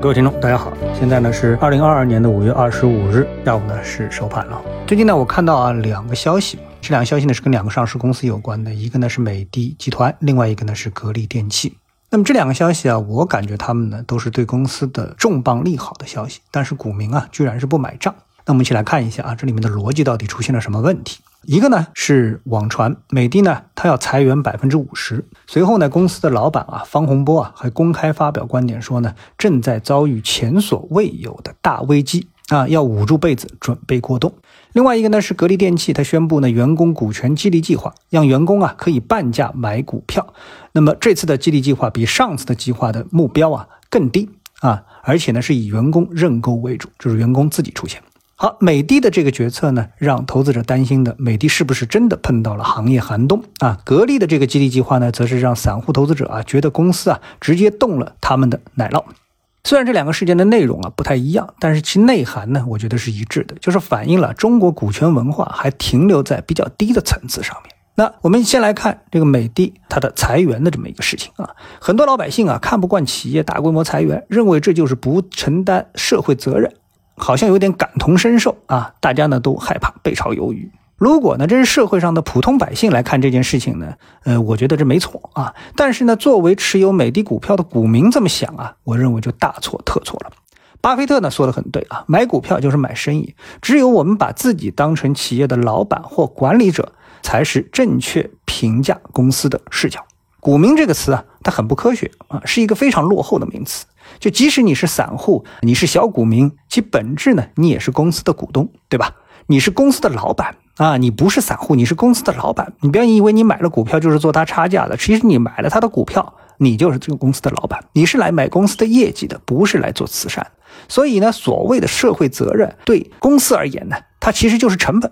各位听众，大家好，现在呢是二零二二年的五月二十五日下午呢是收盘了。最近呢我看到啊两个消息，这两个消息呢是跟两个上市公司有关的，一个呢是美的集团，另外一个呢是格力电器。那么这两个消息啊，我感觉他们呢都是对公司的重磅利好的消息，但是股民啊居然是不买账。那我们一起来看一下啊，这里面的逻辑到底出现了什么问题？一个呢是网传美的呢，它要裁员百分之五十。随后呢，公司的老板啊方洪波啊还公开发表观点说呢，正在遭遇前所未有的大危机啊，要捂住被子准备过冬。另外一个呢是格力电器，它宣布呢员工股权激励计划，让员工啊可以半价买股票。那么这次的激励计划比上次的计划的目标啊更低啊，而且呢是以员工认购为主，就是员工自己出钱。好，美的的这个决策呢，让投资者担心的，美的是不是真的碰到了行业寒冬啊？格力的这个激励计划呢，则是让散户投资者啊，觉得公司啊，直接动了他们的奶酪。虽然这两个事件的内容啊不太一样，但是其内涵呢，我觉得是一致的，就是反映了中国股权文化还停留在比较低的层次上面。那我们先来看这个美的它的裁员的这么一个事情啊，很多老百姓啊看不惯企业大规模裁员，认为这就是不承担社会责任。好像有点感同身受啊！大家呢都害怕被炒鱿鱼。如果呢这是社会上的普通百姓来看这件事情呢，呃，我觉得这没错啊。但是呢，作为持有美的股票的股民这么想啊，我认为就大错特错了。巴菲特呢说的很对啊，买股票就是买生意。只有我们把自己当成企业的老板或管理者，才是正确评价公司的视角。股民这个词啊，它很不科学啊，是一个非常落后的名词。就即使你是散户，你是小股民，其本质呢，你也是公司的股东，对吧？你是公司的老板啊，你不是散户，你是公司的老板。你不要以为你买了股票就是做他差价的，其实你买了他的股票，你就是这个公司的老板。你是来买公司的业绩的，不是来做慈善。所以呢，所谓的社会责任对公司而言呢，它其实就是成本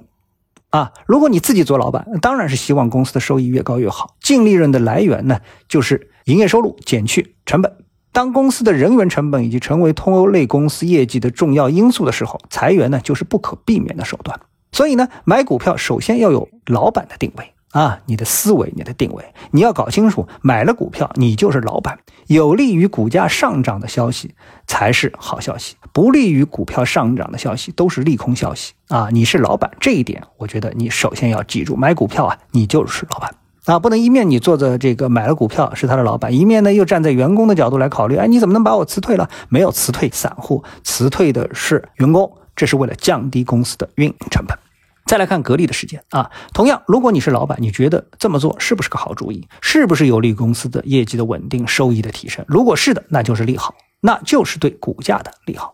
啊。如果你自己做老板，当然是希望公司的收益越高越好，净利润的来源呢，就是营业收入减去成本。当公司的人员成本以及成为通欧类公司业绩的重要因素的时候，裁员呢就是不可避免的手段。所以呢，买股票首先要有老板的定位啊，你的思维、你的定位，你要搞清楚。买了股票，你就是老板，有利于股价上涨的消息才是好消息，不利于股票上涨的消息都是利空消息啊。你是老板，这一点我觉得你首先要记住。买股票啊，你就是老板。啊，不能一面你做着这个买了股票是他的老板，一面呢又站在员工的角度来考虑，哎，你怎么能把我辞退了？没有辞退散户，辞退的是员工，这是为了降低公司的运营成本。再来看格力的事件啊，同样，如果你是老板，你觉得这么做是不是个好主意？是不是有利于公司的业绩的稳定、收益的提升？如果是的，那就是利好，那就是对股价的利好。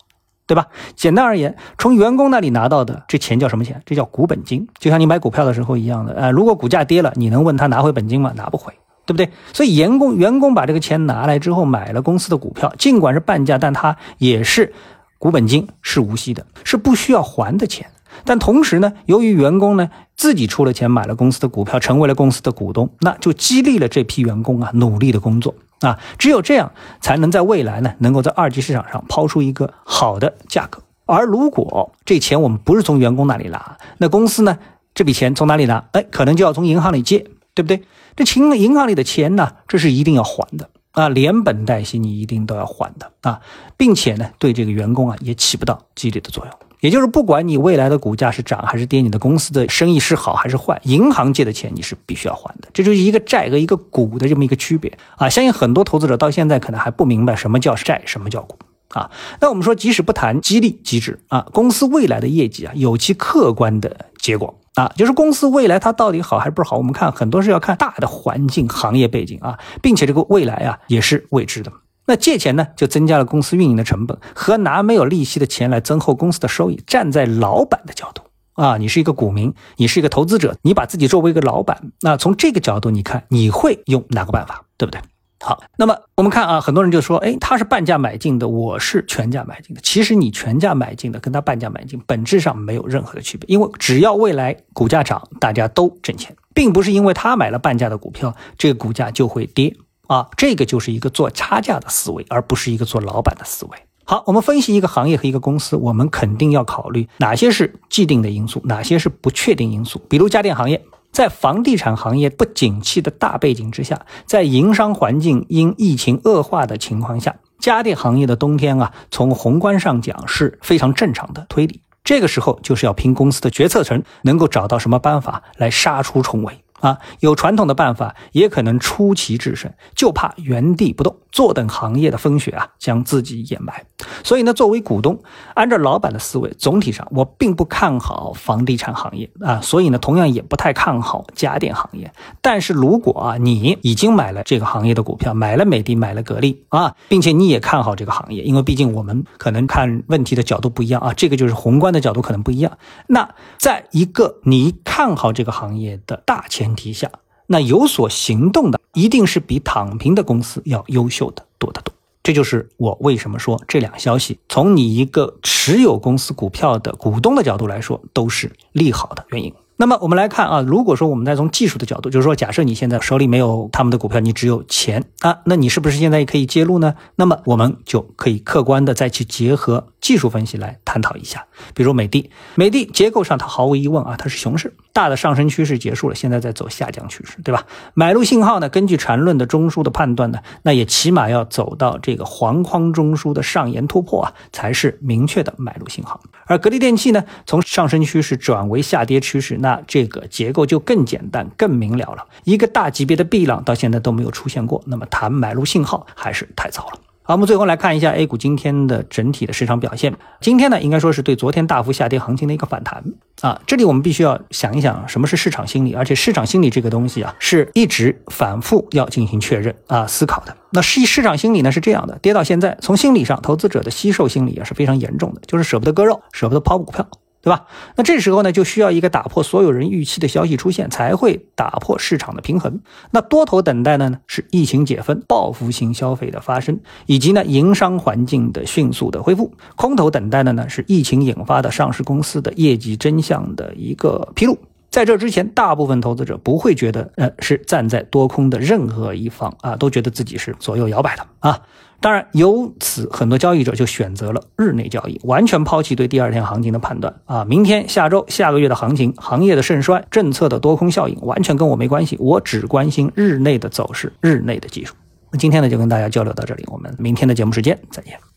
对吧？简单而言，从员工那里拿到的这钱叫什么钱？这叫股本金，就像你买股票的时候一样的。呃，如果股价跌了，你能问他拿回本金吗？拿不回，对不对？所以员工员工把这个钱拿来之后买了公司的股票，尽管是半价，但他也是股本金，是无息的，是不需要还的钱。但同时呢，由于员工呢自己出了钱买了公司的股票，成为了公司的股东，那就激励了这批员工啊努力的工作。啊，只有这样才能在未来呢，能够在二级市场上抛出一个好的价格。而如果这钱我们不是从员工那里拿，那公司呢，这笔钱从哪里拿？哎，可能就要从银行里借，对不对？这钱银行里的钱呢，这是一定要还的啊，连本带息你一定都要还的啊，并且呢，对这个员工啊也起不到激励的作用。也就是不管你未来的股价是涨还是跌，你的公司的生意是好还是坏，银行借的钱你是必须要还的，这就是一个债和一个股的这么一个区别啊！相信很多投资者到现在可能还不明白什么叫债，什么叫股啊。那我们说，即使不谈激励机制啊，公司未来的业绩啊，有其客观的结果啊，就是公司未来它到底好还是不好，我们看很多是要看大的环境、行业背景啊，并且这个未来啊也是未知的。那借钱呢，就增加了公司运营的成本，和拿没有利息的钱来增厚公司的收益。站在老板的角度啊，你是一个股民，你是一个投资者，你把自己作为一个老板，那从这个角度你看，你会用哪个办法，对不对？好，那么我们看啊，很多人就说，哎，他是半价买进的，我是全价买进的。其实你全价买进的跟他半价买进本质上没有任何的区别，因为只要未来股价涨，大家都挣钱，并不是因为他买了半价的股票，这个股价就会跌。啊，这个就是一个做差价的思维，而不是一个做老板的思维。好，我们分析一个行业和一个公司，我们肯定要考虑哪些是既定的因素，哪些是不确定因素。比如家电行业，在房地产行业不景气的大背景之下，在营商环境因疫情恶化的情况下，家电行业的冬天啊，从宏观上讲是非常正常的推理。这个时候就是要凭公司的决策层能够找到什么办法来杀出重围。啊，有传统的办法，也可能出奇制胜，就怕原地不动，坐等行业的风雪啊将自己掩埋。所以呢，作为股东，按照老板的思维，总体上我并不看好房地产行业啊，所以呢，同样也不太看好家电行业。但是如果啊，你已经买了这个行业的股票，买了美的，买了格力啊，并且你也看好这个行业，因为毕竟我们可能看问题的角度不一样啊，这个就是宏观的角度可能不一样。那在一个你看好这个行业的大前。提下，那有所行动的一定是比躺平的公司要优秀的多得多。这就是我为什么说这两个消息从你一个持有公司股票的股东的角度来说都是利好的原因。那么我们来看啊，如果说我们再从技术的角度，就是说，假设你现在手里没有他们的股票，你只有钱啊，那你是不是现在也可以介入呢？那么我们就可以客观的再去结合技术分析来探讨一下。比如美的，美的结构上它毫无疑问啊，它是熊市，大的上升趋势结束了，现在在走下降趋势，对吧？买入信号呢，根据缠论的中枢的判断呢，那也起码要走到这个黄框中枢的上沿突破啊，才是明确的买入信号。而格力电器呢，从上升趋势转为下跌趋势，那这个结构就更简单、更明了了。一个大级别的 B 浪到现在都没有出现过，那么谈买入信号还是太早了。好，我们最后来看一下 A 股今天的整体的市场表现。今天呢，应该说是对昨天大幅下跌行情的一个反弹啊。这里我们必须要想一想，什么是市场心理？而且市场心理这个东西啊，是一直反复要进行确认啊、思考的。那市市场心理呢是这样的，跌到现在，从心理上，投资者的吸售心理也是非常严重的，就是舍不得割肉，舍不得抛股票。对吧？那这时候呢，就需要一个打破所有人预期的消息出现，才会打破市场的平衡。那多头等待的呢，是疫情解封、报复性消费的发生，以及呢营商环境的迅速的恢复。空头等待的呢，是疫情引发的上市公司的业绩真相的一个披露。在这之前，大部分投资者不会觉得，呃，是站在多空的任何一方啊，都觉得自己是左右摇摆的啊。当然，由此很多交易者就选择了日内交易，完全抛弃对第二天行情的判断啊！明天、下周、下个月的行情、行业的盛衰、政策的多空效应，完全跟我没关系，我只关心日内的走势、日内的技术。那今天呢，就跟大家交流到这里，我们明天的节目时间再见。